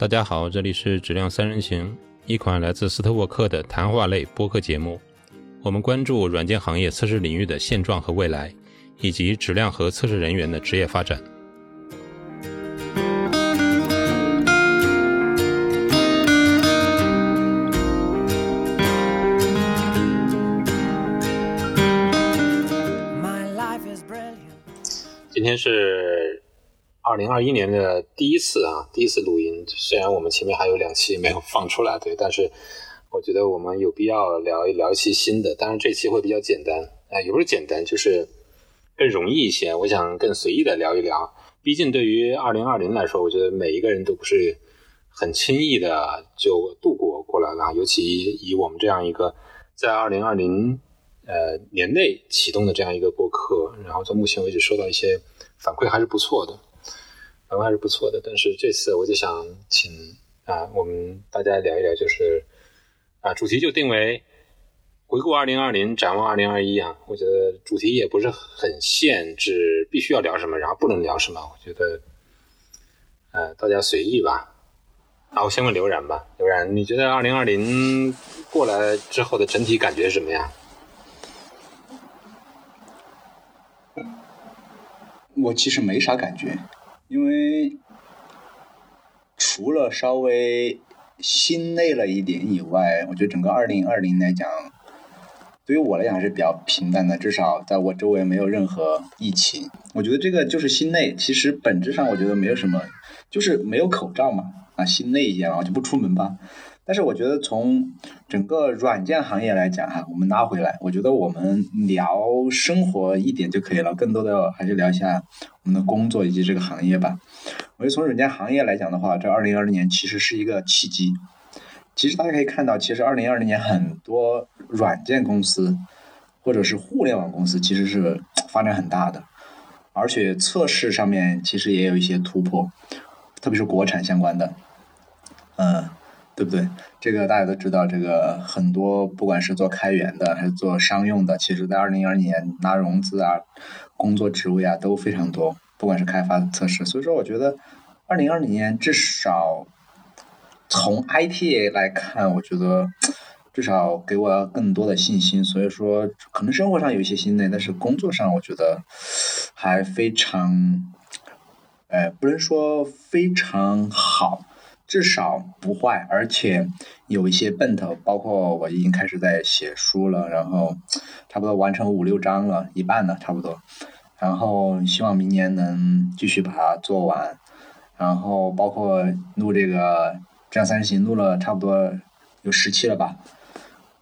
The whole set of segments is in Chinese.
大家好，这里是质量三人行，一款来自斯特沃克的谈话类播客节目。我们关注软件行业测试领域的现状和未来，以及质量和测试人员的职业发展。今天是二零二一年的第一次啊，第一次录音。虽然我们前面还有两期没有放出来，对，但是我觉得我们有必要聊一聊一期新的。当然，这期会比较简单啊，也不是简单，就是更容易一些。我想更随意的聊一聊。毕竟对于二零二零来说，我觉得每一个人都不是很轻易的就度过过来了。尤其以我们这样一个在二零二零呃年内启动的这样一个播客，然后到目前为止收到一些。反馈还是不错的，反馈还是不错的。但是这次我就想请啊，我们大家聊一聊，就是啊，主题就定为回顾二零二零，展望二零二一啊。我觉得主题也不是很限制，必须要聊什么，然后不能聊什么。我觉得，呃，大家随意吧。啊，我先问刘然吧，刘然，你觉得二零二零过来之后的整体感觉是什么样？我其实没啥感觉，因为除了稍微心累了一点以外，我觉得整个二零二零来讲，对于我来讲还是比较平淡的。至少在我周围没有任何疫情。我觉得这个就是心累，其实本质上我觉得没有什么，就是没有口罩嘛，啊，心累一点啊，就不出门吧。但是我觉得从整个软件行业来讲哈，我们拉回来，我觉得我们聊生活一点就可以了，更多的还是聊一下我们的工作以及这个行业吧。我觉得从软件行业来讲的话，这二零二零年其实是一个契机。其实大家可以看到，其实二零二零年很多软件公司或者是互联网公司其实是发展很大的，而且测试上面其实也有一些突破，特别是国产相关的，嗯。对不对？这个大家都知道，这个很多不管是做开源的还是做商用的，其实在二零二二年拿融资啊、工作职位啊都非常多，不管是开发、测试。所以说，我觉得二零二零年至少从 IT 来看，我觉得 至少给我更多的信心。所以说，可能生活上有一些心累，但是工作上我觉得 还非常，哎，不能说非常好。至少不坏，而且有一些奔头，包括我已经开始在写书了，然后差不多完成五六章了，一半了差不多，然后希望明年能继续把它做完，然后包括录这个《这样三行》，录了差不多有十期了吧，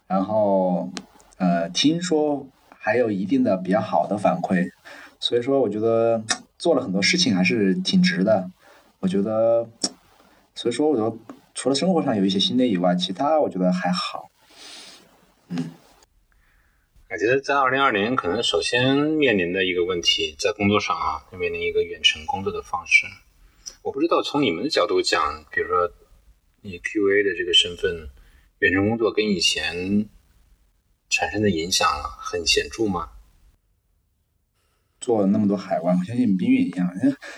然后呃，听说还有一定的比较好的反馈，所以说我觉得做了很多事情还是挺值的，我觉得。所以说，我觉得除了生活上有一些新的以外，其他我觉得还好。嗯，我觉得在二零二零，可能首先面临的一个问题，在工作上啊，面临一个远程工作的方式。我不知道从你们的角度讲，比如说你 QA 的这个身份，远程工作跟以前产生的影响很显著吗？做了那么多海外，我相信冰运一样，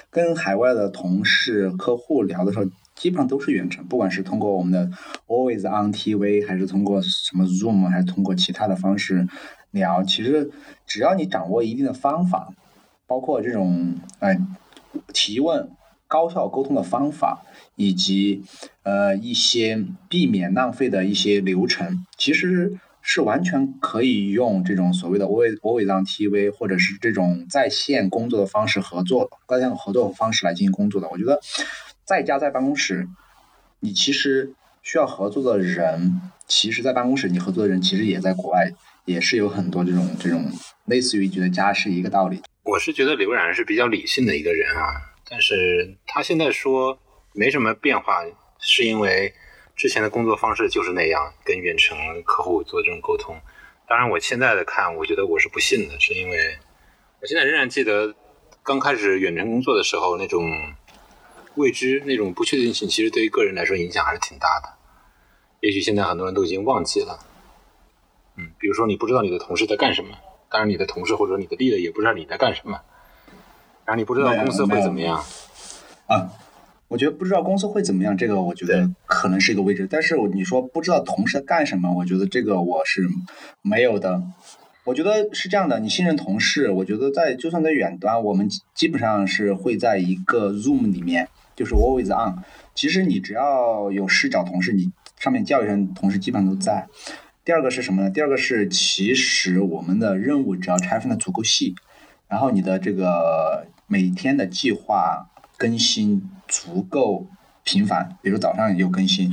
跟海外的同事、客户聊的时候。基本上都是远程，不管是通过我们的 Always on TV，还是通过什么 Zoom，还是通过其他的方式聊。其实只要你掌握一定的方法，包括这种呃提问、高效沟通的方法，以及呃一些避免浪费的一些流程，其实是完全可以用这种所谓的 Always Always on TV，或者是这种在线工作的方式合作，在线合作的方式来进行工作的。我觉得。在家在办公室，你其实需要合作的人，其实，在办公室你合作的人，其实也在国外，也是有很多这种这种类似于觉得家是一个道理。我是觉得刘冉是比较理性的一个人啊，但是他现在说没什么变化，是因为之前的工作方式就是那样，跟远程客户做这种沟通。当然，我现在的看，我觉得我是不信的，是因为我现在仍然记得刚开始远程工作的时候那种。未知那种不确定性，其实对于个人来说影响还是挺大的。也许现在很多人都已经忘记了，嗯，比如说你不知道你的同事在干什么，当然你的同事或者你的 leader 也不知道你在干什么，然后你不知道公司会怎么样。啊，我觉得不知道公司会怎么样，这个我觉得可能是一个未知。但是你说不知道同事干什么，我觉得这个我是没有的。我觉得是这样的，你信任同事，我觉得在就算在远端，我们基本上是会在一个 Zoom 里面，就是 always on。其实你只要有事找同事，你上面叫一声，同事基本上都在。第二个是什么呢？第二个是其实我们的任务只要拆分的足够细，然后你的这个每天的计划更新。足够频繁，比如早上有更新，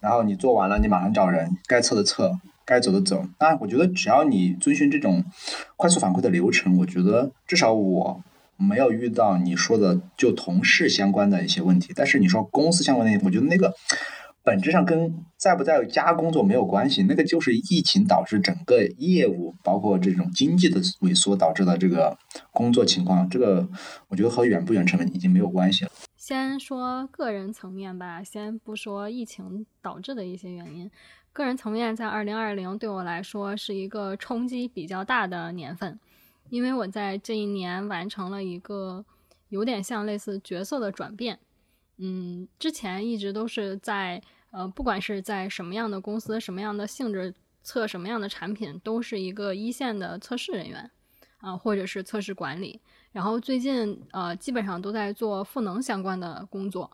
然后你做完了，你马上找人，该测的测，该走的走。那我觉得只要你遵循这种快速反馈的流程，我觉得至少我没有遇到你说的就同事相关的一些问题。但是你说公司相关的，我觉得那个本质上跟在不在家工作没有关系，那个就是疫情导致整个业务包括这种经济的萎缩导致的这个工作情况。这个我觉得和远不远程已经没有关系了。先说个人层面吧，先不说疫情导致的一些原因。个人层面，在二零二零对我来说是一个冲击比较大的年份，因为我在这一年完成了一个有点像类似角色的转变。嗯，之前一直都是在呃，不管是在什么样的公司、什么样的性质测什么样的产品，都是一个一线的测试人员啊，或者是测试管理。然后最近呃，基本上都在做赋能相关的工作。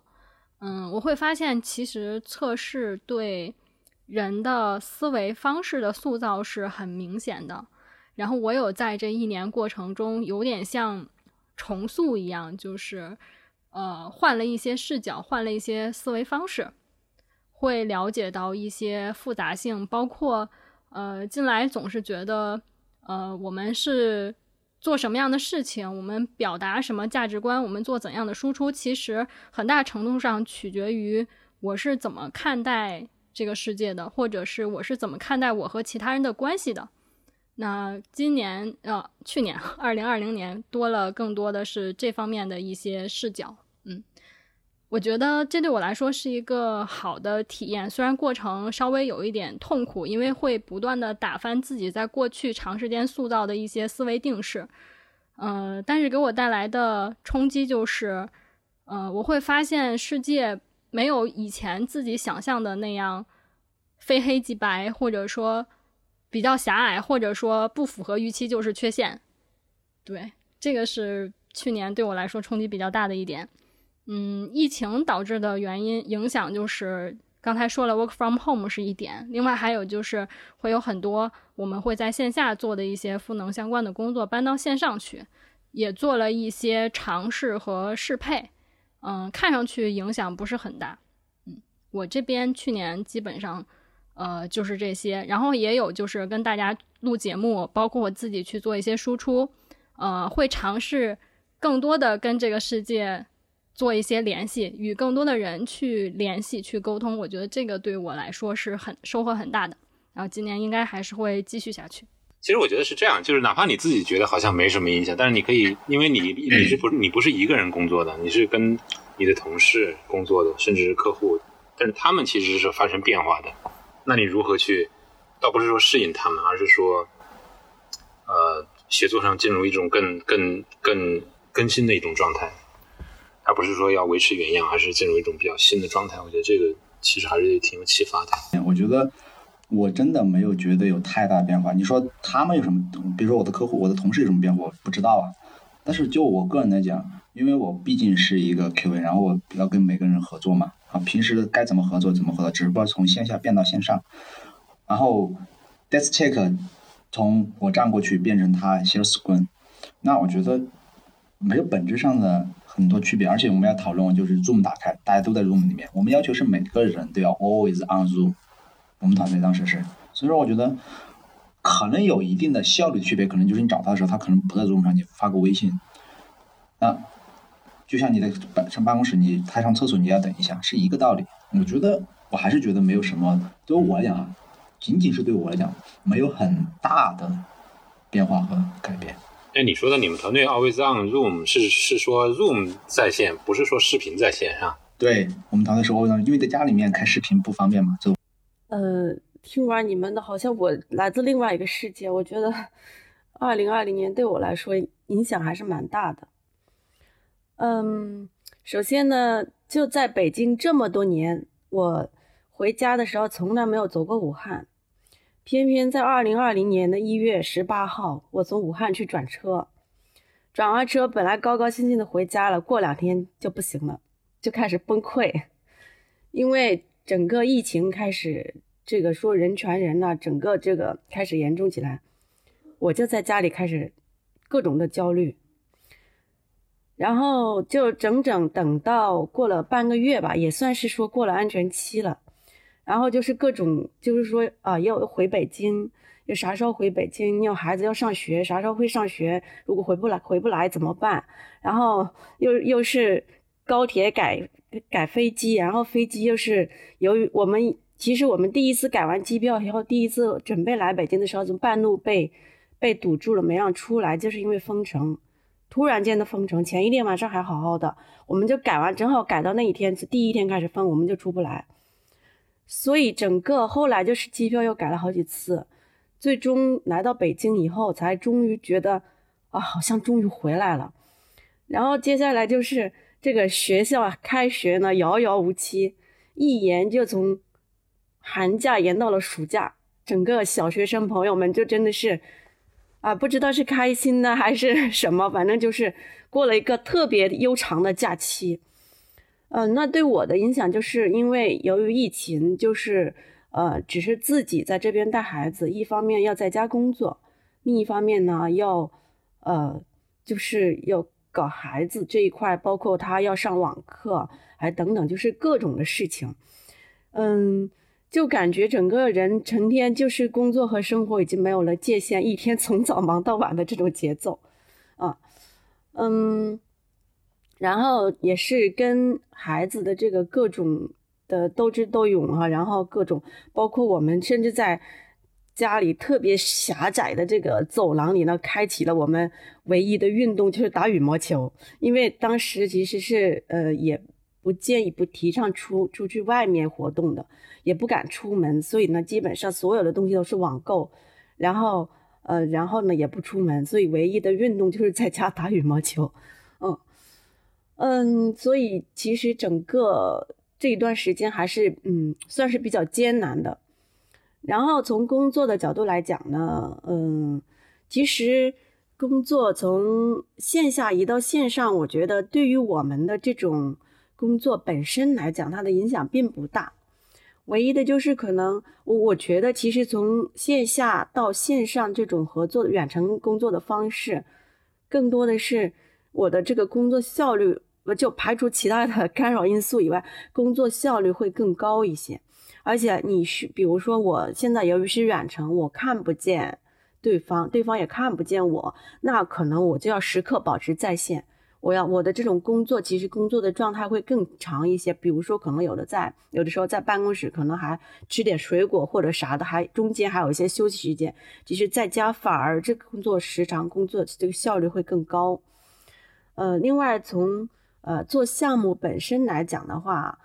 嗯，我会发现其实测试对人的思维方式的塑造是很明显的。然后我有在这一年过程中有点像重塑一样，就是呃换了一些视角，换了一些思维方式，会了解到一些复杂性，包括呃进来总是觉得呃我们是。做什么样的事情，我们表达什么价值观，我们做怎样的输出，其实很大程度上取决于我是怎么看待这个世界的，或者是我是怎么看待我和其他人的关系的。那今年呃，去年二零二零年多了更多的是这方面的一些视角。嗯，我觉得这对我来说是一个好的体验，虽然过程稍微有一点痛苦，因为会不断的打翻自己在过去长时间塑造的一些思维定式。呃，但是给我带来的冲击就是，呃，我会发现世界没有以前自己想象的那样非黑即白，或者说比较狭隘，或者说不符合预期就是缺陷。对，这个是去年对我来说冲击比较大的一点。嗯，疫情导致的原因影响就是。刚才说了，work from home 是一点，另外还有就是会有很多我们会在线下做的一些赋能相关的工作搬到线上去，也做了一些尝试和适配，嗯，看上去影响不是很大，嗯，我这边去年基本上呃就是这些，然后也有就是跟大家录节目，包括我自己去做一些输出，呃，会尝试更多的跟这个世界。做一些联系，与更多的人去联系、去沟通，我觉得这个对我来说是很收获很大的。然后今年应该还是会继续下去。其实我觉得是这样，就是哪怕你自己觉得好像没什么影响，但是你可以，因为你你是不你不是一个人工作的，你是跟你的同事工作的，甚至是客户，但是他们其实是发生变化的。那你如何去？倒不是说适应他们，而是说，呃，协作上进入一种更更更更新的一种状态。而不是说要维持原样，而是进入一种比较新的状态。我觉得这个其实还是挺有启发的。我觉得我真的没有觉得有太大变化。你说他们有什么？比如说我的客户、我的同事有什么变化？我不知道啊。但是就我个人来讲，因为我毕竟是一个 QA，然后我要跟每个人合作嘛。啊，平时该怎么合作怎么合作，只不过从线下变到线上。然后 Desk Check 从我站过去变成他 share screen，那我觉得没有本质上的。很多区别，而且我们要讨论就是 Zoom 打开，大家都在 Zoom 里面。我们要求是每个人都要 always on Zoom。我们团队当时是，所以说我觉得可能有一定的效率区别，可能就是你找他的时候，他可能不在 Zoom 上，你发个微信。那就像你在办上办公室，你他上厕所你要等一下，是一个道理。我觉得我还是觉得没有什么，对我来讲啊，仅仅是对我来讲，没有很大的变化和改变。哎，你说的你们团队 always on Zoom 是是说 Zoom 在线，不是说视频在线上？对我们团队是 always on，因为在家里面开视频不方便嘛，就呃，听完你们的，好像我来自另外一个世界。我觉得二零二零年对我来说影响还是蛮大的。嗯，首先呢，就在北京这么多年，我回家的时候从来没有走过武汉，偏偏在二零二零年的一月十八号，我从武汉去转车，转完车本来高高兴兴的回家了，过两天就不行了，就开始崩溃，因为整个疫情开始，这个说人传人呐、整个这个开始严重起来，我就在家里开始各种的焦虑。然后就整整等到过了半个月吧，也算是说过了安全期了。然后就是各种，就是说啊，要回北京，要啥时候回北京？要孩子要上学，啥时候会上学？如果回不来，回不来怎么办？然后又又是高铁改改飞机，然后飞机又是由于我们其实我们第一次改完机票以后，第一次准备来北京的时候，就半路被被堵住了，没让出来，就是因为封城。突然间的封城，前一天晚上还好好的，我们就改完，正好改到那一天第一天开始封，我们就出不来，所以整个后来就是机票又改了好几次，最终来到北京以后，才终于觉得啊，好像终于回来了。然后接下来就是这个学校啊，开学呢遥遥无期，一延就从寒假延到了暑假，整个小学生朋友们就真的是。啊，不知道是开心呢还是 什么，反正就是过了一个特别悠长的假期。嗯，那对我的影响就是因为由于疫情，就是呃，只是自己在这边带孩子，一方面要在家工作，另一方面呢要呃，就是要搞孩子这一块，包括他要上网课，还等等，就是各种的事情。嗯。就感觉整个人成天就是工作和生活已经没有了界限，一天从早忙到晚的这种节奏，啊，嗯，然后也是跟孩子的这个各种的斗智斗勇啊，然后各种包括我们甚至在家里特别狭窄的这个走廊里呢，开启了我们唯一的运动，就是打羽毛球，因为当时其实是呃也。不建议不提倡出出去外面活动的，也不敢出门，所以呢，基本上所有的东西都是网购，然后呃，然后呢也不出门，所以唯一的运动就是在家打羽毛球，嗯嗯，所以其实整个这一段时间还是嗯算是比较艰难的。然后从工作的角度来讲呢，嗯，其实工作从线下移到线上，我觉得对于我们的这种。工作本身来讲，它的影响并不大，唯一的就是可能我我觉得，其实从线下到线上这种合作远程工作的方式，更多的是我的这个工作效率，就排除其他的 干扰因素以外，工作效率会更高一些。而且你是比如说，我现在由于是远程，我看不见对方，对方也看不见我，那可能我就要时刻保持在线。我要我的这种工作，其实工作的状态会更长一些。比如说，可能有的在有的时候在办公室，可能还吃点水果或者啥的，还中间还有一些休息时间。其实在家反而这工作时长、工作这个效率会更高。呃，另外从呃做项目本身来讲的话，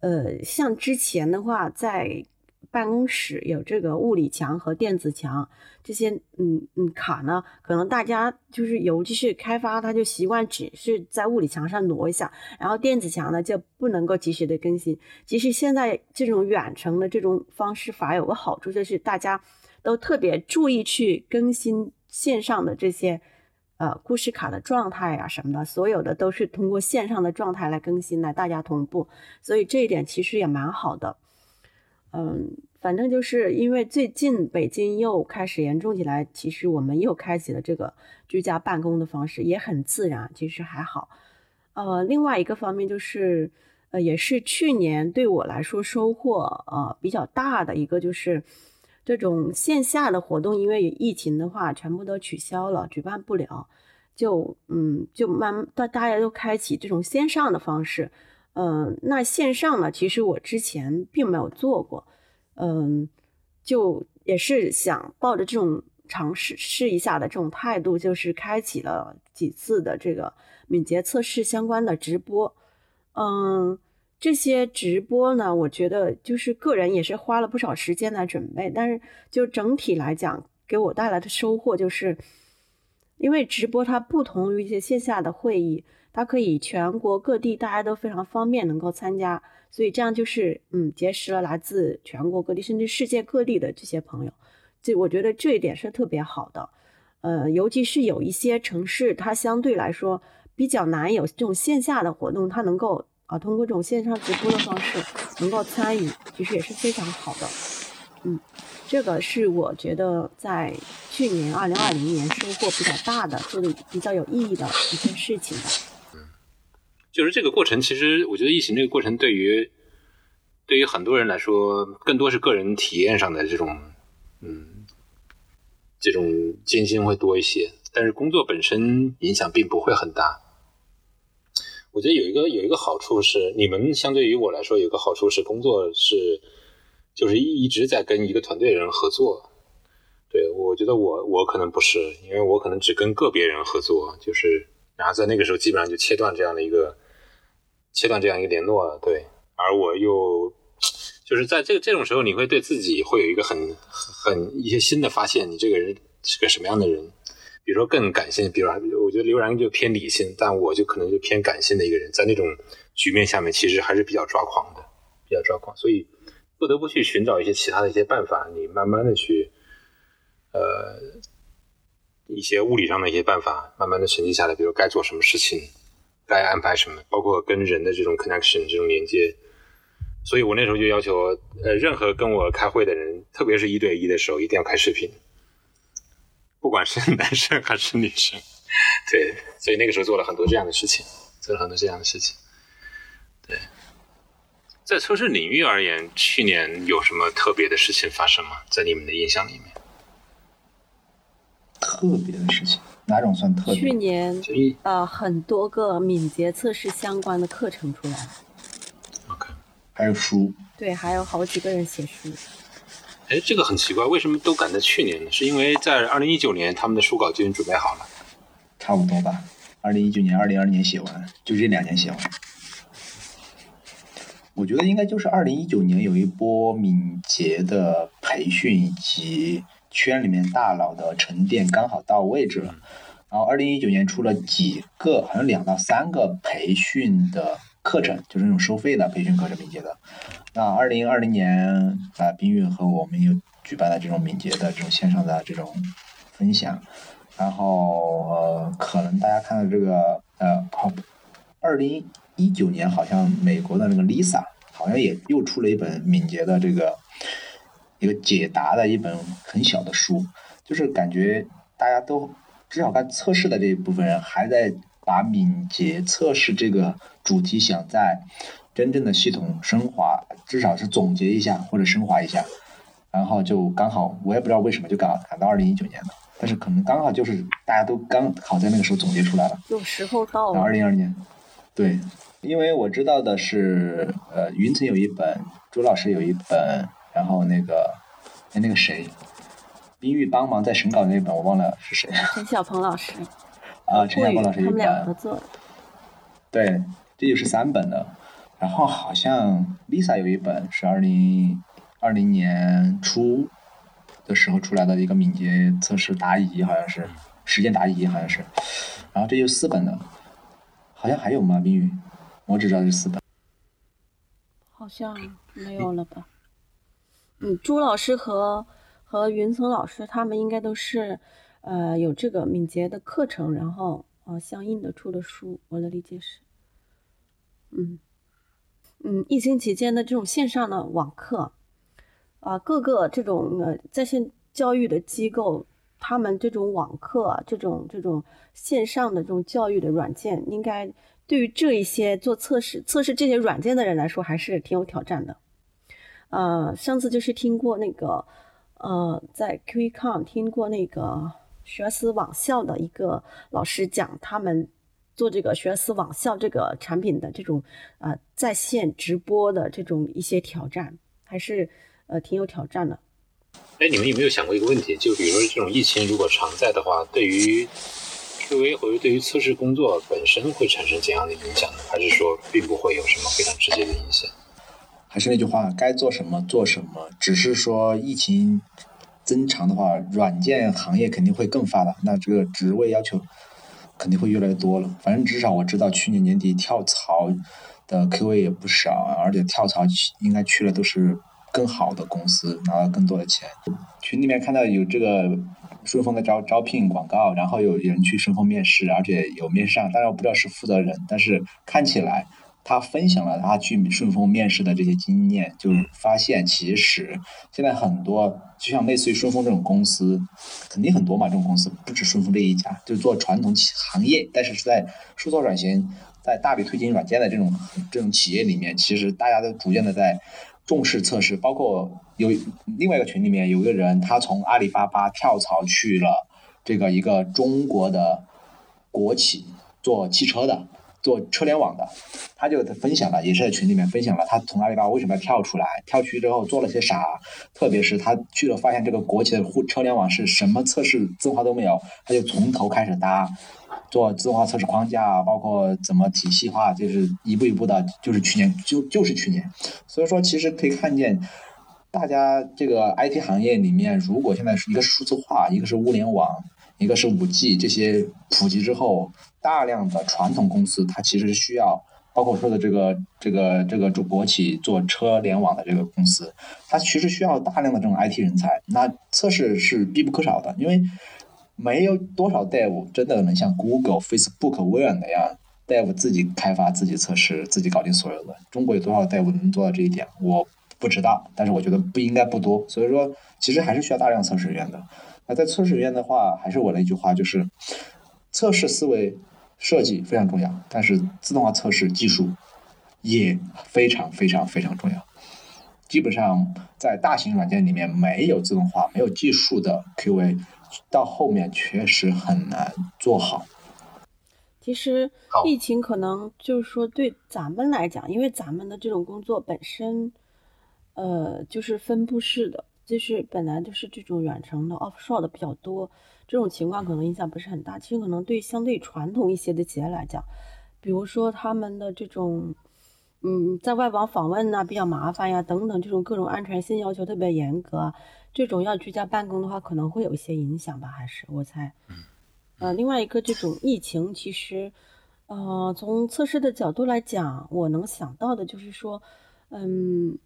呃，像之前的话在。办公室有这个物理墙和电子墙，这些嗯嗯卡呢，可能大家就是尤其是开发，他就习惯只是在物理墙上挪一下，然后电子墙呢就不能够及时的更新。其实现在这种远程的这种方式法有个好处，就是大家都特别注意去更新线上的这些呃故事卡的状态啊什么的，所有的都是通过线上的状态来更新来大家同步，所以这一点其实也蛮好的。嗯，反正就是因为最近北京又开始严重起来，其实我们又开启了这个居家办公的方式，也很自然，其实还好。呃，另外一个方面就是，呃，也是去年对我来说收获呃比较大的一个，就是这种线下的活动，因为疫情的话全部都取消了，举办不了，就嗯就慢大大家都开启这种线上的方式。嗯，那线上呢？其实我之前并没有做过，嗯，就也是想抱着这种尝试试一下的这种态度，就是开启了几次的这个敏捷测试相关的直播。嗯，这些直播呢，我觉得就是个人也是花了不少时间来准备，但是就整体来讲，给我带来的收获就是，因为直播它不同于一些线下的会议。它可以全国各地大家都非常方便能够参加，所以这样就是嗯结识了来自全国各地甚至世界各地的这些朋友，这我觉得这一点是特别好的。呃，尤其是有一些城市，它相对来说比较难有这种线下的活动，它能够啊通过这种线上直播的方式能够参与，其实也是非常好的。嗯，这个是我觉得在去年二零二零年收获比较大的，做的比较有意义的一件事情嗯，就是这个过程，其实我觉得疫情这个过程对于对于很多人来说，更多是个人体验上的这种嗯这种艰辛会多一些，但是工作本身影响并不会很大。我觉得有一个有一个好处是，你们相对于我来说有个好处是，工作是。就是一一直在跟一个团队人合作，对我觉得我我可能不是，因为我可能只跟个别人合作，就是然后在那个时候基本上就切断这样的一个切断这样一个联络了，对，而我又就是在这个这种时候，你会对自己会有一个很很一些新的发现，你这个人是个什么样的人，比如说更感性，比如我觉得刘然就偏理性，但我就可能就偏感性的一个人，在那种局面下面，其实还是比较抓狂的，比较抓狂，所以。不得不去寻找一些其他的一些办法，你慢慢的去，呃，一些物理上的一些办法，慢慢的沉积下来。比如该做什么事情，该安排什么，包括跟人的这种 connection 这种连接。所以我那时候就要求，呃，任何跟我开会的人，特别是一对一的时候，一定要开视频，不管是男生还是女生。对，所以那个时候做了很多这样的事情，做了很多这样的事情。对。在测试领域而言，去年有什么特别的事情发生吗？在你们的印象里面，特别的事情，哪种算特别？去年呃，很多个敏捷测试相关的课程出来了。OK，还有书。对，还有好几个人写书。哎，这个很奇怪，为什么都赶在去年呢？是因为在二零一九年他们的书稿就已经准备好了？差不多吧。二零一九年、二零二零年写完，就这两年写完。我觉得应该就是二零一九年有一波敏捷的培训以及圈里面大佬的沉淀刚好到位置了，然后二零一九年出了几个，好像两到三个培训的课程，就是那种收费的培训课程，敏捷的。那二零二零年啊，冰玉和我们又举办了这种敏捷的这种线上的这种分享，然后呃，可能大家看到这个呃，好二零。一九年好像美国的那个 Lisa 好像也又出了一本敏捷的这个一个解答的一本很小的书，就是感觉大家都至少干测试的这一部分人还在把敏捷测试这个主题想在真正的系统升华，至少是总结一下或者升华一下，然后就刚好我也不知道为什么就赶赶到二零一九年了，但是可能刚好就是大家都刚好在那个时候总结出来了，有时候到了二零二零年，对。因为我知道的是，呃，云层有一本，朱老师有一本，然后那个，哎，那个谁，冰玉帮忙在审稿那本我忘了是谁。陈小鹏老师。啊，陈小光老师一本。他们俩合作。对，这就是三本的。然后好像 Lisa 有一本是二零二零年初的时候出来的一个敏捷测试答疑，好像是实践答疑，好像是。然后这就四本的，好像还有吗？冰雨。我只知道是四本，好像没有了吧？嗯，朱老师和和云层老师他们应该都是，呃，有这个敏捷的课程，然后呃相应的出的书。我的理解是，嗯嗯，疫情期间的这种线上的网课，啊，各个这种呃在线教育的机构，他们这种网课，这种这种线上的这种教育的软件，应该。对于这一些做测试、测试这些软件的人来说，还是挺有挑战的。呃，上次就是听过那个，呃，在 QECon 听过那个学而思网校的一个老师讲，他们做这个学而思网校这个产品的这种呃在线直播的这种一些挑战，还是呃挺有挑战的。哎，你们有没有想过一个问题？就比如说这种疫情如果常在的话，对于 QA 或者对于测试工作本身会产生怎样的影响呢？还是说并不会有什么非常直接的影响？还是那句话，该做什么做什么。只是说疫情增长的话，软件行业肯定会更发达，那这个职位要求肯定会越来越多了。反正至少我知道去年年底跳槽的 QA 也不少，而且跳槽应该去了都是更好的公司，拿到更多的钱。群里面看到有这个顺丰的招招聘广告，然后有人去顺丰面试，而且有面上，当然我不知道是负责人，但是看起来。他分享了他去顺丰面试的这些经验，就发现其实现在很多，就像类似于顺丰这种公司，肯定很多嘛，这种公司不止顺丰这一家，就做传统企行业，但是是在数字转型、在大力推进软件的这种这种企业里面，其实大家都逐渐的在重视测试。包括有另外一个群里面有一个人，他从阿里巴巴跳槽去了这个一个中国的国企做汽车的。做车联网的，他就分享了，也是在群里面分享了他从阿里巴巴为什么要跳出来，跳去之后做了些啥，特别是他去了发现这个国企的互车联网是什么测试自动化都没有，他就从头开始搭，做自动化测试框架，包括怎么体系化，就是一步一步的，就是去年就就是去年，所以说其实可以看见，大家这个 IT 行业里面，如果现在是一个数字化，一个是物联网。一个是五 G 这些普及之后，大量的传统公司它其实需要，包括说的这个这个这个主国企做车联网的这个公司，它其实需要大量的这种 IT 人才。那测试是必不可少的，因为没有多少 Dev 真的能像 Google、Facebook、微软那样，Dev 自己开发、自己测试、自己搞定所有的。中国有多少 Dev 能做到这一点？我不知道，但是我觉得不应该不多。所以说，其实还是需要大量测试人员的。那在测试里面的话，还是我那句话，就是测试思维设计非常重要，但是自动化测试技术也非常非常非常重要。基本上在大型软件里面，没有自动化、没有技术的 QA，到后面确实很难做好。其实疫情可能就是说对咱们来讲，因为咱们的这种工作本身，呃，就是分布式的。就是本来就是这种远程的 offshore 的比较多，这种情况可能影响不是很大。其实可能对相对传统一些的企业来讲，比如说他们的这种，嗯，在外网访问呐比较麻烦呀，等等这种各种安全性要求特别严格，这种要居家办公的话可能会有一些影响吧？还是我猜。嗯。呃，另外一个这种疫情，其实，呃，从测试的角度来讲，我能想到的就是说，嗯。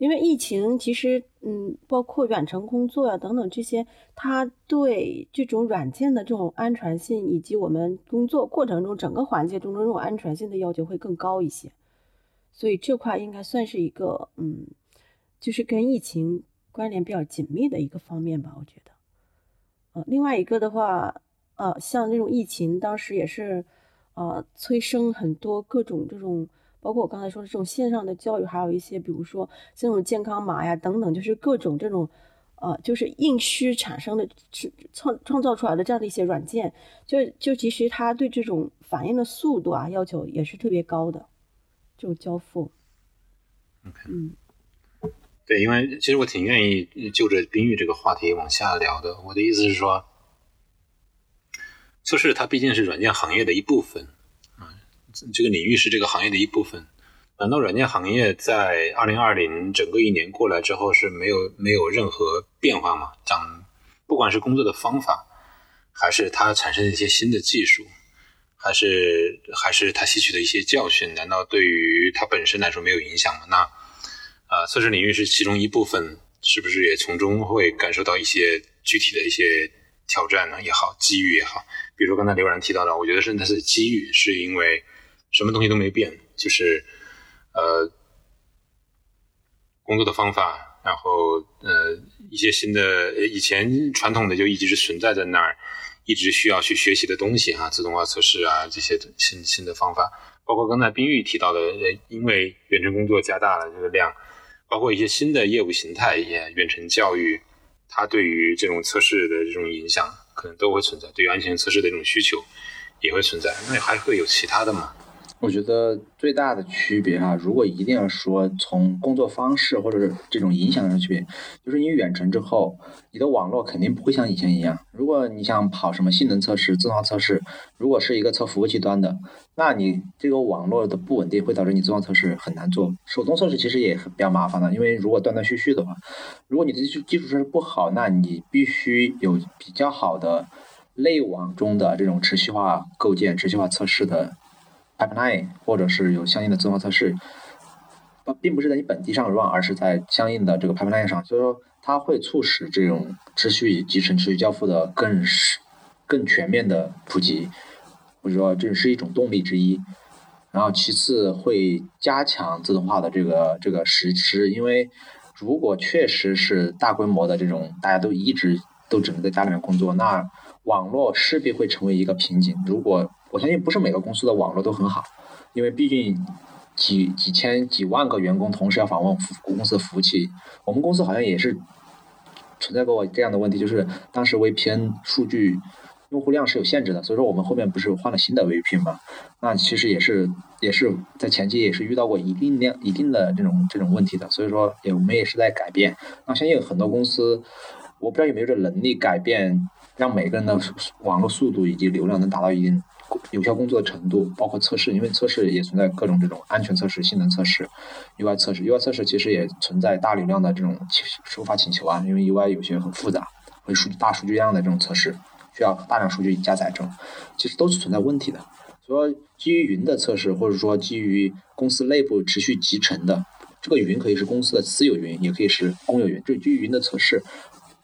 因为疫情，其实，嗯，包括远程工作呀等等这些，它对这种软件的这种安全性，以及我们工作过程中整个环节中的这种安全性的要求会更高一些，所以这块应该算是一个，嗯，就是跟疫情关联比较紧密的一个方面吧，我觉得。呃，另外一个的话，呃，像这种疫情，当时也是，呃，催生很多各种这种。包括我刚才说的这种线上的教育，还有一些，比如说这种健康码呀等等，就是各种这种，呃，就是硬需产生的创创造出来的这样的一些软件，就就其实它对这种反应的速度啊要求也是特别高的，这种交付。OK，嗯，对，因为其实我挺愿意就着冰玉这个话题往下聊的。我的意思是说，测试它毕竟是软件行业的一部分。这个领域是这个行业的一部分。难道软件行业在二零二零整个一年过来之后是没有没有任何变化吗？讲不管是工作的方法，还是它产生一些新的技术，还是还是它吸取的一些教训，难道对于它本身来说没有影响吗？那啊，测试领域是其中一部分，是不是也从中会感受到一些具体的一些挑战呢？也好，机遇也好，比如刚才刘然提到的，我觉得是那是机遇，是因为。什么东西都没变，就是呃工作的方法，然后呃一些新的以前传统的就一直是存在在那儿，一直需要去学习的东西哈，自动化测试啊这些新新的方法，包括刚才冰玉提到的，因为远程工作加大了这个量，包括一些新的业务形态，也远程教育，它对于这种测试的这种影响可能都会存在，对于安全测试的这种需求也会存在，那还会有其他的吗？我觉得最大的区别哈，如果一定要说从工作方式或者是这种影响上区别，就是你远程之后，你的网络肯定不会像以前一样。如果你想跑什么性能测试、自动化测试，如果是一个测服务器端的，那你这个网络的不稳定会导致你自动化测试很难做。手动测试其实也很比较麻烦的，因为如果断断续续的话，如果你的基基础设施不好，那你必须有比较好的内网中的这种持续化构建、持续化测试的 pipeline，或者是有相应的自动化测试，并不是在你本地上 run，而是在相应的这个 pipeline 上，所以说它会促使这种持续集成、持续交付的更是更全面的普及，或者说这是一种动力之一。然后其次会加强自动化的这个这个实施，因为如果确实是大规模的这种大家都一直都只能在家里面工作，那网络势必会成为一个瓶颈。如果我相信不是每个公司的网络都很好，因为毕竟几几千几万个员工同时要访问公司的服务器，我们公司好像也是存在过这样的问题，就是当时 VPN 数据。用户量是有限制的，所以说我们后面不是换了新的 VPN 嘛？那其实也是也是在前期也是遇到过一定量一定的这种这种问题的，所以说也我们也是在改变。那相信很多公司，我不知道有没有这能力改变，让每个人的网络速度以及流量能达到一定有效工作的程度，包括测试，因为测试也存在各种这种安全测试、性能测试、UI 测试。UI 测试其实也存在大流量的这种收发请求啊，因为 UI 有些很复杂，会数据大数据量的这种测试。需要大量数据加载中，其实都是存在问题的。所以基于云的测试，或者说基于公司内部持续集成的这个云，可以是公司的私有云，也可以是公有云。这基于云的测试，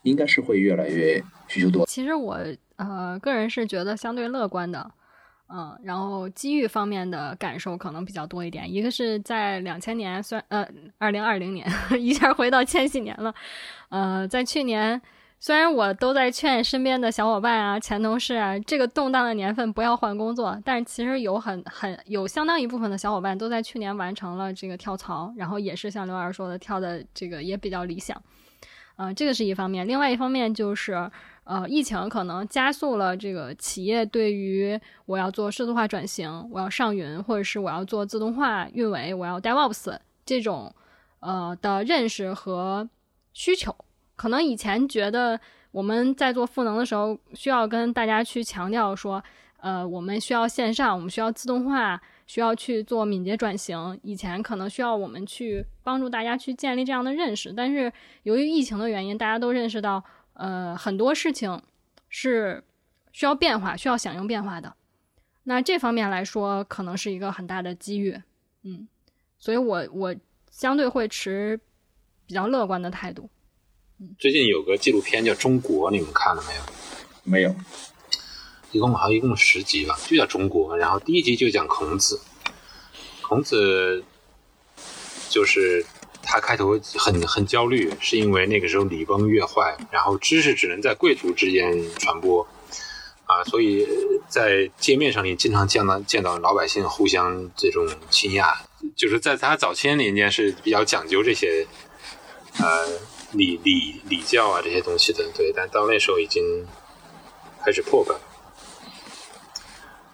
应该是会越来越需求多。其实我呃个人是觉得相对乐观的，嗯，然后机遇方面的感受可能比较多一点。一个是在两千年，算呃二零二零年 一下回到千禧年了，呃，在去年。虽然我都在劝身边的小伙伴啊、前同事啊，这个动荡的年份不要换工作，但是其实有很很有相当一部分的小伙伴都在去年完成了这个跳槽，然后也是像刘老师说的，跳的这个也比较理想。呃，这个是一方面，另外一方面就是，呃，疫情可能加速了这个企业对于我要做数字化转型、我要上云，或者是我要做自动化运维、我要 DevOps 这种呃的认识和需求。可能以前觉得我们在做赋能的时候，需要跟大家去强调说，呃，我们需要线上，我们需要自动化，需要去做敏捷转型。以前可能需要我们去帮助大家去建立这样的认识，但是由于疫情的原因，大家都认识到，呃，很多事情是需要变化、需要响应变化的。那这方面来说，可能是一个很大的机遇，嗯，所以我我相对会持比较乐观的态度。最近有个纪录片叫《中国》，你们看了没有？没有。一共好像一共十集吧，就叫《中国》。然后第一集就讲孔子。孔子就是他开头很很焦虑，是因为那个时候礼崩乐坏，然后知识只能在贵族之间传播啊，所以在街面上你经常见到见到老百姓互相这种倾轧。就是在他早些年间是比较讲究这些，呃。礼礼礼教啊这些东西的，对，但到那时候已经开始破败，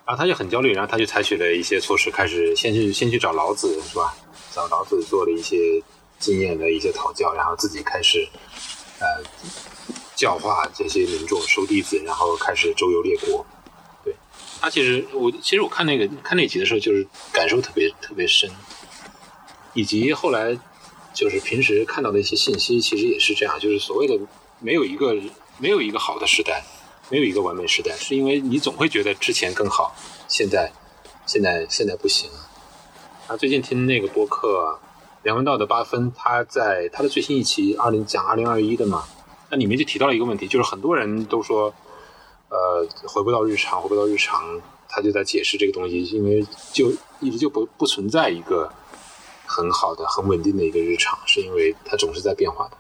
然后他就很焦虑，然后他就采取了一些措施，开始先去先去找老子是吧？找老子做了一些经验的一些讨教，然后自己开始呃教化这些民众，收弟子，然后开始周游列国。对他其实我其实我看那个看那集的时候，就是感受特别特别深，以及后来。就是平时看到的一些信息，其实也是这样。就是所谓的没有一个没有一个好的时代，没有一个完美时代，是因为你总会觉得之前更好，现在现在现在不行。啊，最近听那个播客梁文道的八分，他在他的最新一期二零讲二零二一的嘛，那里面就提到了一个问题，就是很多人都说，呃，回不到日常，回不到日常，他就在解释这个东西，因为就一直就不不存在一个。很好的、很稳定的一个日常，是因为它总是在变化的。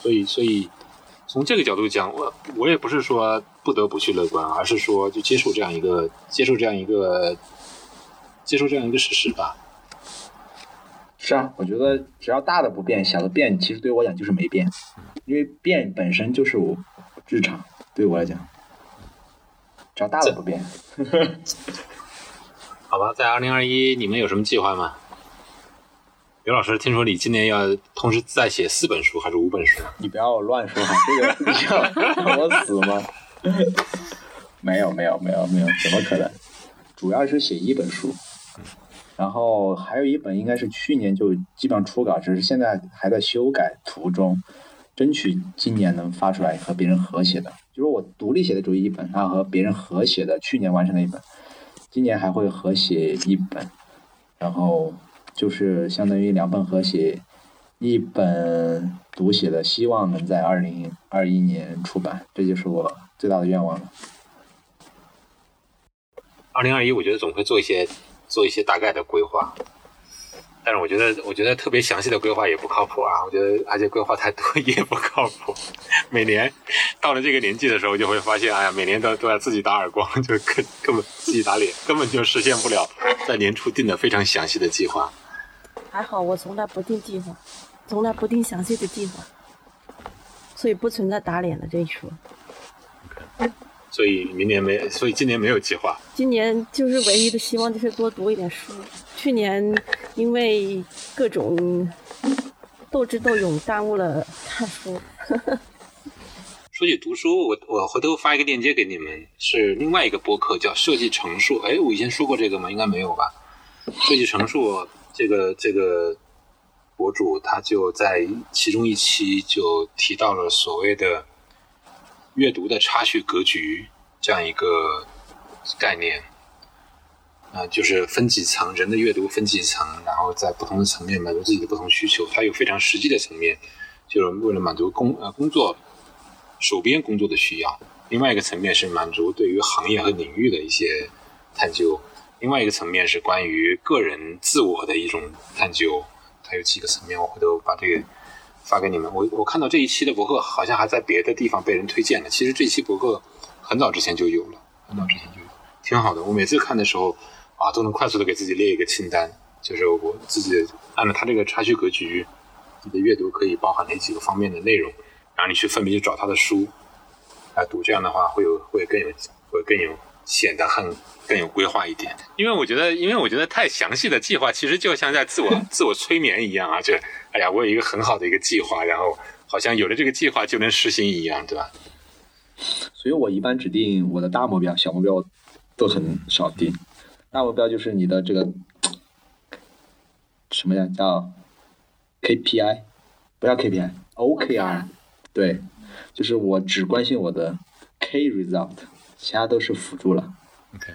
所以，所以从这个角度讲，我我也不是说不得不去乐观，而是说就接受这样一个、接受这样一个、接受这样一个事实吧。是啊，我觉得只要大的不变，小的变，其实对我讲就是没变，因为变本身就是我日常，对我来讲，只要大的不变。好吧，在二零二一，你们有什么计划吗？刘老师，听说你今年要同时再写四本书还是五本书？你不要乱说哈，这个你要 让我死吗？没有没有没有没有，怎么可能？主要是写一本书，然后还有一本应该是去年就基本上出稿，只是现在还在修改途中。争取今年能发出来和别人合写的，就是我独立写的主义一本，然后和别人合写的，去年完成的一本，今年还会合写一本，然后就是相当于两本合写，一本独写的，希望能在二零二一年出版，这就是我最大的愿望了。二零二一，我觉得总会做一些做一些大概的规划。但是我觉得，我觉得特别详细的规划也不靠谱啊！我觉得，而且规划太多也不靠谱。每年到了这个年纪的时候，就会发现，哎呀，每年都都要自己打耳光，就根根本自己打脸，根本就实现不了在年初定的非常详细的计划。还好我从来不定计划，从来不定详细的计划，所以不存在打脸的这一说。所以明年没，所以今年没有计划。今年就是唯一的希望，就是多读一点书。去年因为各种斗智斗勇，耽误了看书。说起读书，我我回头发一个链接给你们，是另外一个播客，叫设计成述。哎，我以前说过这个吗？应该没有吧。设计成述这个这个博主，他就在其中一期就提到了所谓的。阅读的差序格局这样一个概念，啊，就是分几层，人的阅读分几层，然后在不同的层面满足自己的不同需求。它有非常实际的层面，就是为了满足工呃工作手边工作的需要；另外一个层面是满足对于行业和领域的一些探究；另外一个层面是关于个人自我的一种探究。它有几个层面，我回头把这个。发给你们，我我看到这一期的博客好像还在别的地方被人推荐了。其实这期博客很早之前就有了，很早之前就有，挺好的。我每次看的时候啊，都能快速的给自己列一个清单，就是我自己按照他这个差序格局，你的阅读可以包含哪几个方面的内容，然后你去分别去找他的书来读。这样的话会有会更有会更有显得很更有规划一点。因为我觉得，因为我觉得太详细的计划其实就像在自我自我催眠一样啊，就。哎呀，我有一个很好的一个计划，然后好像有了这个计划就能实行一样，对吧？所以我一般指定我的大目标、小目标都很少定。大目标就是你的这个什么呀？叫 KPI，不要 KPI，OKR。对，就是我只关心我的 K result，其他都是辅助了。OK。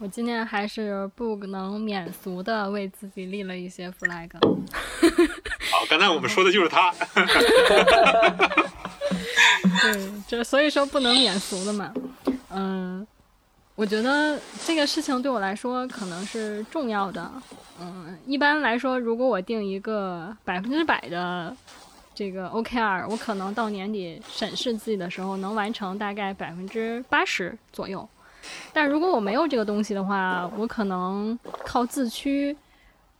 我今天还是不能免俗的为自己立了一些 flag。好，刚才我们说的就是他。对，这所以说不能免俗的嘛。嗯，我觉得这个事情对我来说可能是重要的。嗯，一般来说，如果我定一个百分之百的这个 OKR，我可能到年底审视自己的时候，能完成大概百分之八十左右。但如果我没有这个东西的话，我可能靠自驱，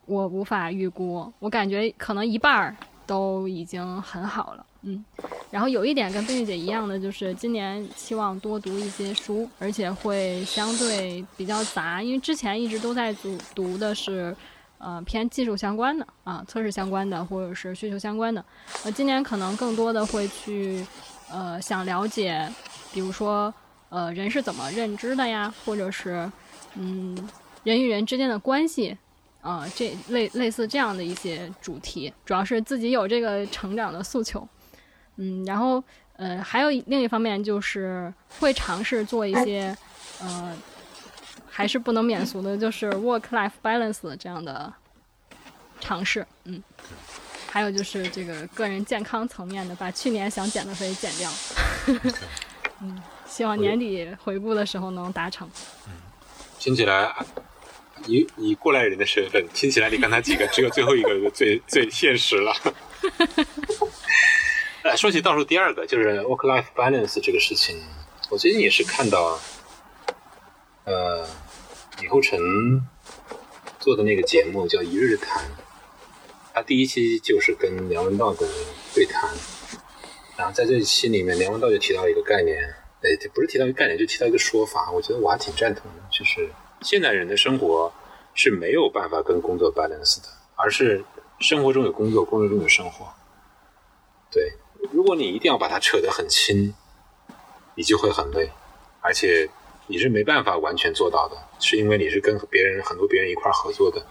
我无法预估。我感觉可能一半儿都已经很好了，嗯。然后有一点跟贝玉姐一样的，就是今年希望多读一些书，而且会相对比较杂，因为之前一直都在读读的是，呃，偏技术相关的啊，测试相关的或者是需求相关的。呃，今年可能更多的会去，呃，想了解，比如说。呃，人是怎么认知的呀？或者是，嗯，人与人之间的关系，啊，这类类似这样的一些主题，主要是自己有这个成长的诉求，嗯，然后呃，还有另一方面就是会尝试做一些，呃，还是不能免俗的，就是 work-life balance 这样的尝试，嗯，还有就是这个个人健康层面的，把去年想减的肥减掉，嗯。希望年底回顾的时候能达成。嗯，听起来以以过来人的身份，听起来你刚才几个只有最后一个最最现实了。呃，说起倒数第二个，就是 work-life balance 这个事情，我最近也是看到，呃，李厚成做的那个节目叫《一日谈》，他第一期就是跟梁文道的对谈，然后在这一期里面，梁文道就提到一个概念。哎，不是提到一个概念，就提到一个说法，我觉得我还挺赞同的，就是现代人的生活是没有办法跟工作 balance 的，而是生活中有工作，工作中有生活。对，如果你一定要把它扯得很轻，你就会很累，而且你是没办法完全做到的，是因为你是跟别人很多别人一块合作的，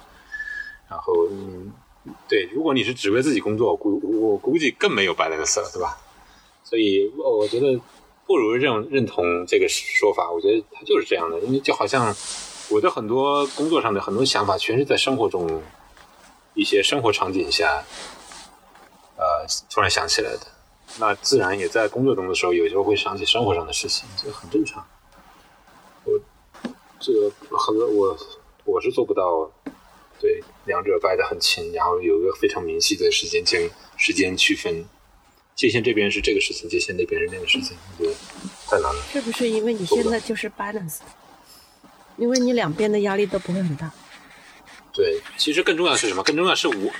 然后嗯，对，如果你是只为自己工作，我估我估计更没有 balance 了，对吧？所以我觉得不如认认同这个说法。我觉得它就是这样的，因为就好像我的很多工作上的很多想法，全是在生活中一些生活场景下，呃，突然想起来的。那自然也在工作中的时候，有时候会想起生活上的事情，这很正常。我这个很多我我是做不到，对两者掰得很清，然后有一个非常明晰的时间间时间区分界限，这边是这个事情，界限那边是那个事情，我觉得太难了。是不是因为你现在就是 balance？因为你两边的压力都不会很大。对，其实更重要的是什么？更重要的是我。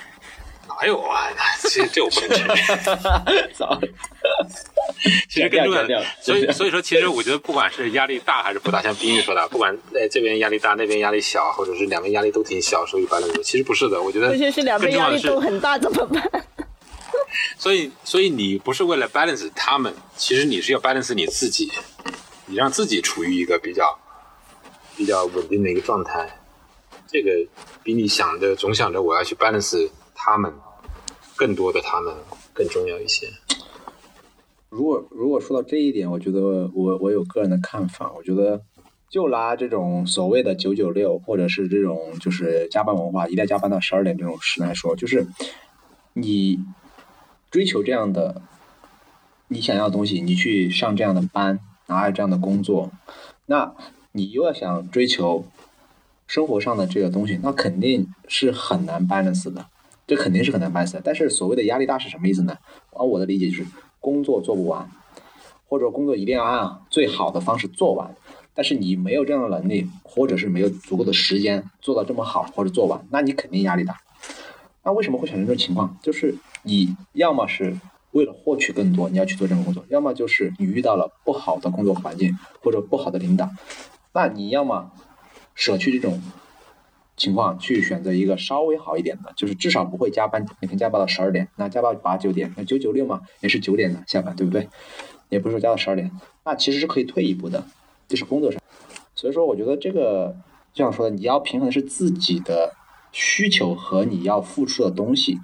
哪有啊？其实这我不能承认。其实更重要的，所以所以说，其实我觉得，不管是压力大还是不大，像冰玉说的，不管在这边压力大，那边压力小，或者是两边压力都挺小，所以白了其实不是的。我觉得，这些是两边压力都很大，怎么办？所以，所以你不是为了 balance 他们，其实你是要 balance 你自己，你让自己处于一个比较比较稳定的一个状态。这个比你想的总想着我要去 balance 他们。更多的他们更重要一些。如果如果说到这一点，我觉得我我有个人的看法。我觉得就拿这种所谓的九九六，或者是这种就是加班文化，一定要加班到十二点这种事来说，就是你追求这样的你想要东西，你去上这样的班，拿这样的工作，那你又要想追求生活上的这个东西，那肯定是很难 balance 的。这肯定是很难 balance，但是所谓的压力大是什么意思呢？啊我的理解就是工作做不完，或者工作一定要按最好的方式做完，但是你没有这样的能力，或者是没有足够的时间做到这么好或者做完，那你肯定压力大。那为什么会产生这种情况？就是你要么是为了获取更多，你要去做这份工作，要么就是你遇到了不好的工作环境或者不好的领导，那你要么舍去这种。情况去选择一个稍微好一点的，就是至少不会加班，每天加班到十二点，那加到八九点，那九九六嘛，也是九点的下班，对不对？也不是说加到十二点，那其实是可以退一步的，就是工作上。所以说，我觉得这个就像说的，你要平衡的是自己的需求和你要付出的东西，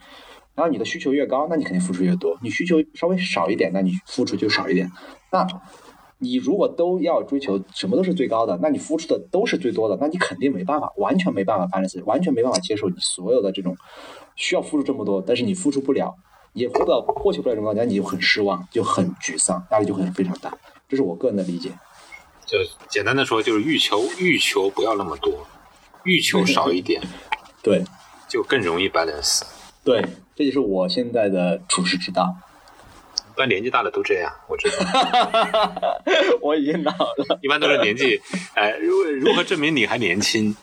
然后你的需求越高，那你肯定付出越多；你需求稍微少一点，那你付出就少一点。那你如果都要追求什么都是最高的，那你付出的都是最多的，那你肯定没办法，完全没办法办的事，完全没办法接受你所有的这种需要付出这么多，但是你付出不了，也获到获取不了这么高，那你就很失望，就很沮丧，压力就会非常大。这是我个人的理解。就简单的说，就是欲求欲求不要那么多，欲求少一点，对，就更容易 balance。对，这就是我现在的处世之道。一般年纪大的都这样，我知道。我已经老了。一般都是年纪，呃，如如何证明你还年轻？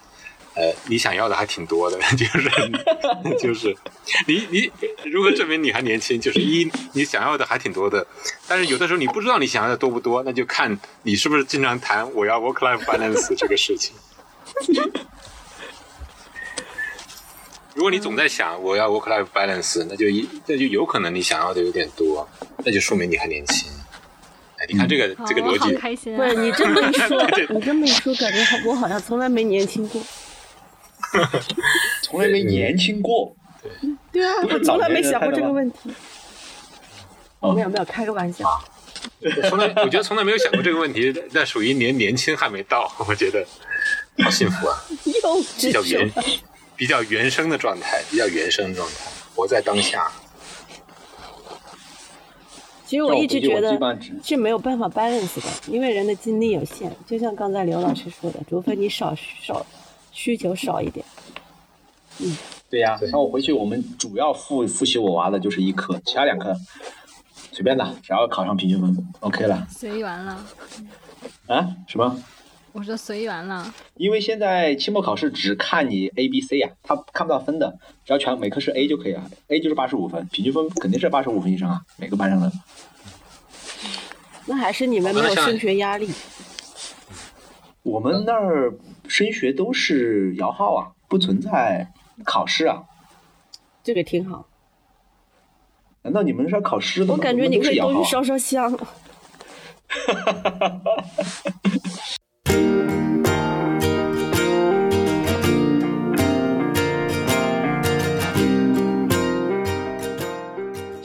呃，你想要的还挺多的，就是 就是你你如何证明你还年轻？就是一你想要的还挺多的，但是有的时候你不知道你想要的多不多，那就看你是不是经常谈我要 work life balance 这个事情。如果你总在想我要 work life balance，那就一那就有可能你想要的有点多，那就说明你还年轻。哎，你看这个这个逻辑，不是你这么一说，你这么一说，感觉我好像从来没年轻过，从来没年轻过。对 对啊，我从来没想过这个问题。没有没有，开个玩笑。从来我觉得从来没有想过这个问题，那属于年年轻还没到，我觉得好幸福啊，比较原。比较原生的状态，比较原生的状态，活在当下。其实我一直觉得是没有办法 balance 的，因为人的精力有限。就像刚才刘老师说的，除非你少少需求少一点。嗯，对呀。那我回去，我们主要复复习我娃的就是一科，其他两科随便的，只要考上平均分，OK 了。随缘了。啊？什么？我说随缘了，因为现在期末考试只看你 A、B、C 呀，他看不到分的，只要全每科是 A 就可以了，A 就是八十五分，平均分肯定是八十五分以上啊，每个班上的。那还是你们没有升学压力。我们那儿升学都是摇号啊，不存在考试啊。这个挺好。难道你们是要考试的吗？我感觉你可以多去烧烧香。哈哈哈哈哈。